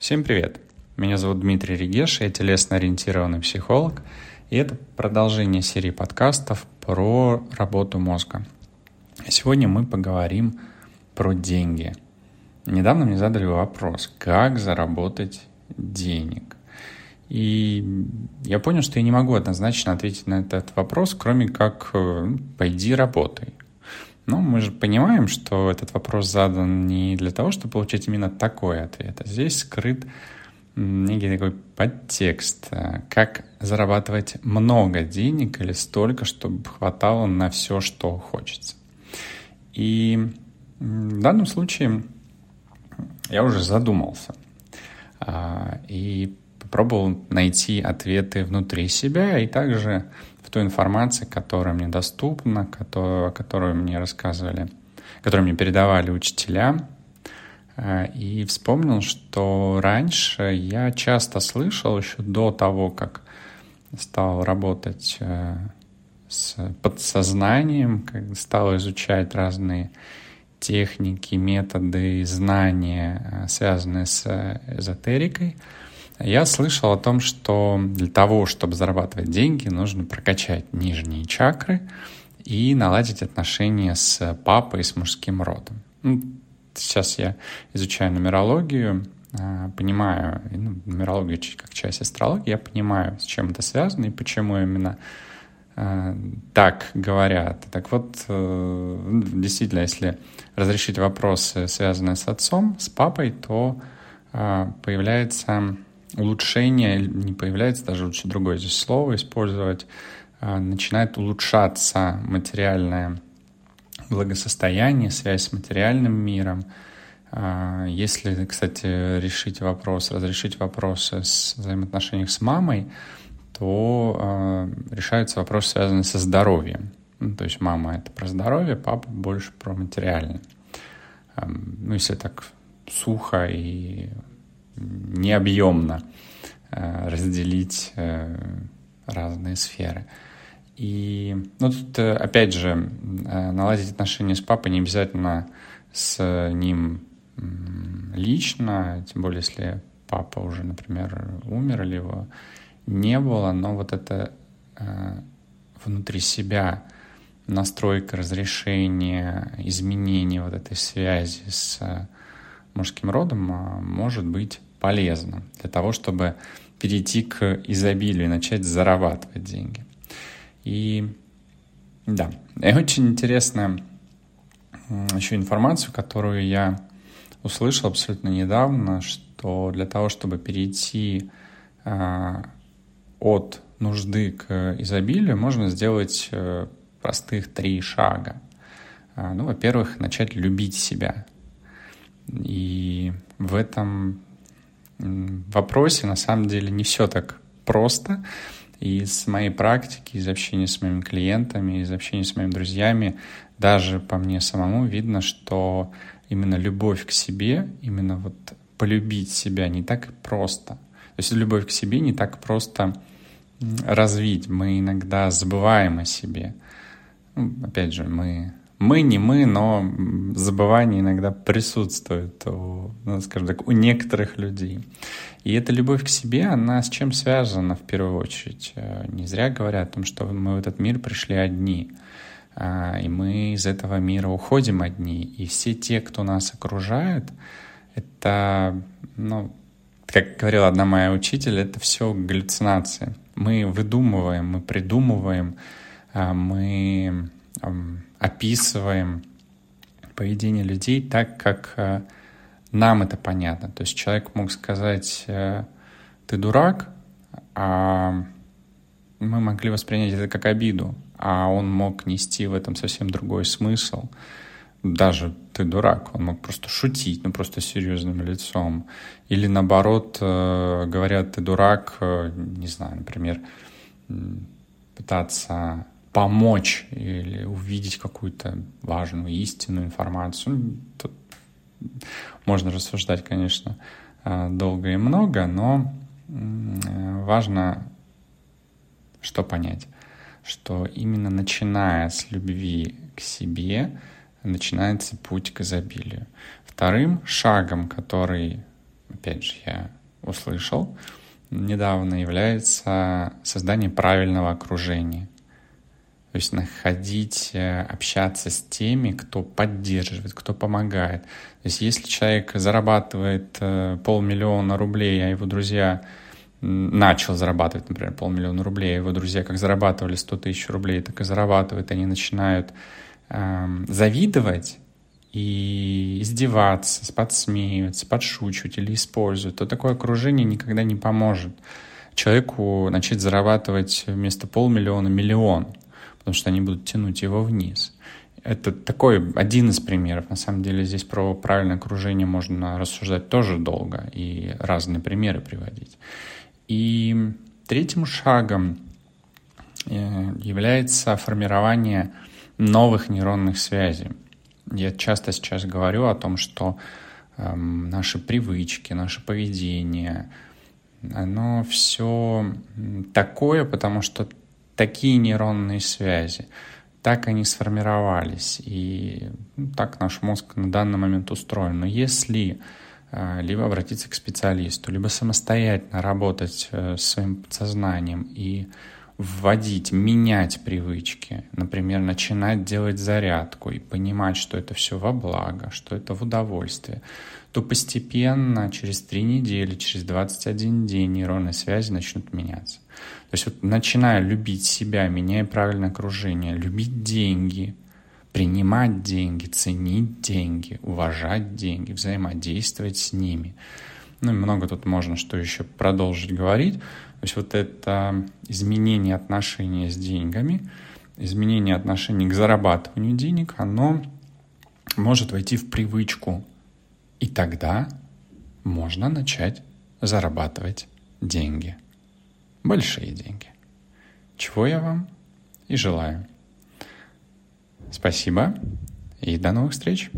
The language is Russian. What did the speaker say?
Всем привет! Меня зовут Дмитрий Регеш, я телесно-ориентированный психолог, и это продолжение серии подкастов про работу мозга. Сегодня мы поговорим про деньги. Недавно мне задали вопрос, как заработать денег. И я понял, что я не могу однозначно ответить на этот вопрос, кроме как э, «пойди работай». Но мы же понимаем, что этот вопрос задан не для того, чтобы получить именно такой ответ, а здесь скрыт некий такой подтекст, э, как зарабатывать много денег или столько, чтобы хватало на все, что хочется. И в данном случае я уже задумался а, и попробовал найти ответы внутри себя и также в той информации, которая мне доступна, которую, которую мне рассказывали, которую мне передавали учителя. Э, и вспомнил, что раньше я часто слышал еще до того, как стал работать э, с подсознанием, как стал изучать разные техники, методы, знания, э, связанные с эзотерикой — я слышал о том, что для того, чтобы зарабатывать деньги, нужно прокачать нижние чакры и наладить отношения с папой с мужским родом. Ну, сейчас я изучаю нумерологию, а, понимаю, ну, нумерологию как часть астрологии, я понимаю, с чем это связано и почему именно э, так говорят. Так вот, э, действительно, если разрешить вопросы, связанные с отцом, с папой, то э, появляется улучшение, не появляется, даже лучше другое здесь слово использовать, а, начинает улучшаться материальное благосостояние, связь с материальным миром. А, если, кстати, решить вопрос, разрешить вопросы с взаимоотношениях с мамой, то э, решаются вопросы, связанные со здоровьем. Ну, то есть мама — это про здоровье, папа больше про материальное. Ну, если так сухо и необъемно э, разделить э, разные сферы. И, ну, тут, э, опять же, наладить отношения с папой не обязательно с ним лично, тем более, если папа уже, например, умер или его не было, но вот это внутри себя настройка разрешения, изменения вот этой связи с мужским родом а, может быть полезно для того, чтобы перейти к изобилию и начать зарабатывать деньги. И да, и очень интересная еще информацию, которую я услышал абсолютно недавно, что для того, чтобы перейти э, от нужды к изобилию, можно сделать э, простых три шага. Э, ну, во-первых, начать любить себя. И в этом вопросе на самом деле не все так просто. И с моей практики, из общения с моими клиентами, из общения с моими друзьями, даже по мне самому видно, что именно любовь к себе, именно вот полюбить себя не так просто. То есть любовь к себе не так просто развить. Мы иногда забываем о себе. Ну, опять же, мы мы не мы, но забывание иногда присутствует у, ну, скажем так, у некоторых людей. И эта любовь к себе, она с чем связана в первую очередь? Э, не зря говорят о том, что мы в этот мир пришли одни, а, и мы из этого мира уходим одни. И все те, кто нас окружает, это, ну, как говорила одна моя учитель, это все галлюцинации. Мы выдумываем, мы придумываем, а, мы описываем поведение людей так, как э, нам это понятно. То есть человек мог сказать, э, ты дурак, а мы могли воспринять это как обиду, а он мог нести в этом совсем другой смысл. Даже ты дурак, он мог просто шутить, ну просто серьезным лицом. Или наоборот, э, говорят, ты дурак, не знаю, например, пытаться помочь или увидеть какую-то важную истинную информацию. Ну, тут можно рассуждать, конечно, э, долго и много, но важно что понять, что именно начиная с любви к себе начинается путь к изобилию. Вторым шагом, который опять же, я услышал недавно, является создание правильного окружения. То есть находить, э, общаться с теми, кто поддерживает, кто помогает. То есть если человек зарабатывает э, полмиллиона рублей, а его друзья начал зарабатывать, например, полмиллиона рублей, а его друзья как зарабатывали 100 тысяч рублей, так и зарабатывают, они начинают э, завидовать и издеваться, подсмеиваться, подшучивать или использовать, то такое окружение никогда не поможет человеку начать зарабатывать вместо полмиллиона миллион потому что они будут тянуть его вниз. Это такой один из примеров. На самом деле здесь про правильное окружение можно рассуждать тоже долго и разные примеры приводить. И третьим шагом э, является формирование новых нейронных связей. Я часто сейчас говорю о том, что э, наши привычки, наше поведение, оно все такое, потому что такие нейронные связи, так они сформировались, и ну, так наш мозг на данный момент устроен. Но если э, либо обратиться к специалисту, либо самостоятельно работать э, с своим подсознанием и вводить, менять привычки, например, начинать делать зарядку и понимать, что это все во благо, что это в удовольствие, то постепенно, через три недели, через 21 день нейронные связи начнут меняться. То есть вот начиная любить себя, меняя правильное окружение, любить деньги, принимать деньги, ценить деньги, уважать деньги, взаимодействовать с ними. Ну и много тут можно что еще продолжить говорить. То есть вот это изменение отношения с деньгами, изменение отношений к зарабатыванию денег, оно может войти в привычку. И тогда можно начать зарабатывать деньги большие деньги. Чего я вам и желаю. Спасибо и до новых встреч.